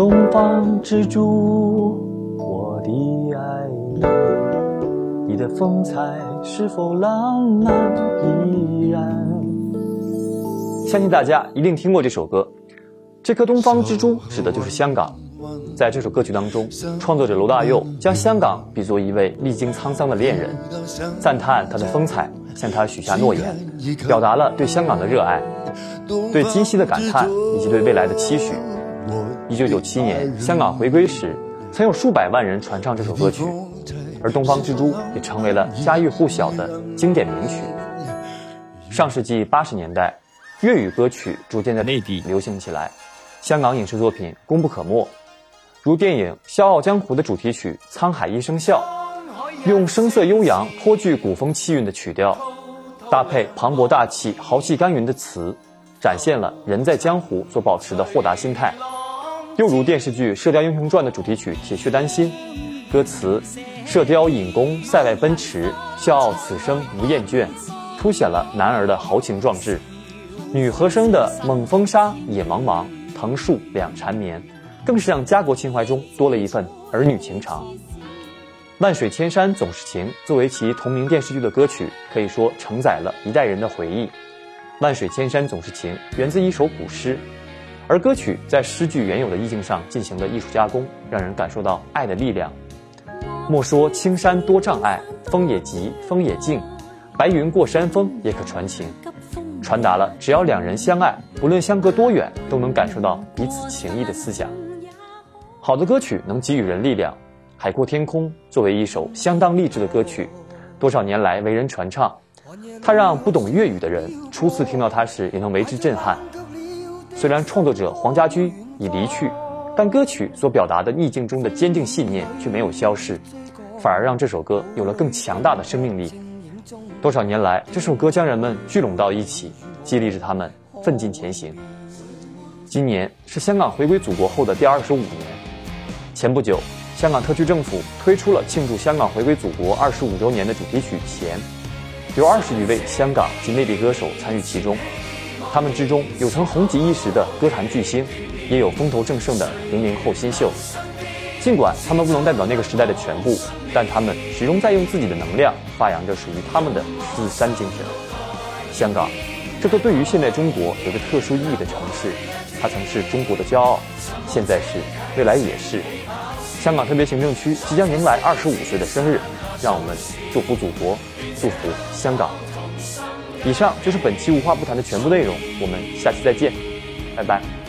东方之珠，我的爱你，你的风采是否浪漫依然？相信大家一定听过这首歌。这颗东方之珠指的就是香港。在这首歌曲当中，创作者罗大佑将香港比作一位历经沧桑的恋人，赞叹他的风采，向他许下诺言，表达了对香港的热爱，对今夕的感叹以及对未来的期许。一九九七年香港回归时，曾有数百万人传唱这首歌曲，而《东方之珠》也成为了家喻户晓的经典名曲。上世纪八十年代，粤语歌曲逐渐在内地流行起来，香港影视作品功不可没。如电影《笑傲江湖》的主题曲《沧海一声笑》，用声色悠扬、颇具古风气韵的曲调，搭配磅礴大气、豪气干云的词，展现了人在江湖所保持的豁达心态。又如电视剧《射雕英雄传》的主题曲《铁血丹心》，歌词“射雕引弓塞外奔驰，笑傲此生无厌倦”，凸显了男儿的豪情壮志；女和声的“猛风沙野茫茫，藤树两缠绵”。更是让家国情怀中多了一份儿女情长。万水千山总是情，作为其同名电视剧的歌曲，可以说承载了一代人的回忆。万水千山总是情源自一首古诗，而歌曲在诗句原有的意境上进行了艺术加工，让人感受到爱的力量。莫说青山多障碍，风也急，风也静，白云过山峰也可传情。传达了只要两人相爱，不论相隔多远，都能感受到彼此情谊的思想。好的歌曲能给予人力量，《海阔天空》作为一首相当励志的歌曲，多少年来为人传唱。它让不懂粤语的人初次听到它时也能为之震撼。虽然创作者黄家驹已离去，但歌曲所表达的逆境中的坚定信念却没有消逝，反而让这首歌有了更强大的生命力。多少年来，这首歌将人们聚拢到一起，激励着他们奋进前行。今年是香港回归祖国后的第二十五年。前不久，香港特区政府推出了庆祝香港回归祖国二十五周年的主题曲《钱》，有二十余位香港及内地歌手参与其中。他们之中有曾红极一时的歌坛巨星，也有风头正盛的零零后新秀。尽管他们不能代表那个时代的全部，但他们始终在用自己的能量发扬着属于他们的十字山精神。香港，这座对于现代中国有着特殊意义的城市，它曾是中国的骄傲，现在是，未来也是。香港特别行政区即将迎来二十五岁的生日，让我们祝福祖国，祝福香港。以上就是本期无话不谈的全部内容，我们下期再见，拜拜。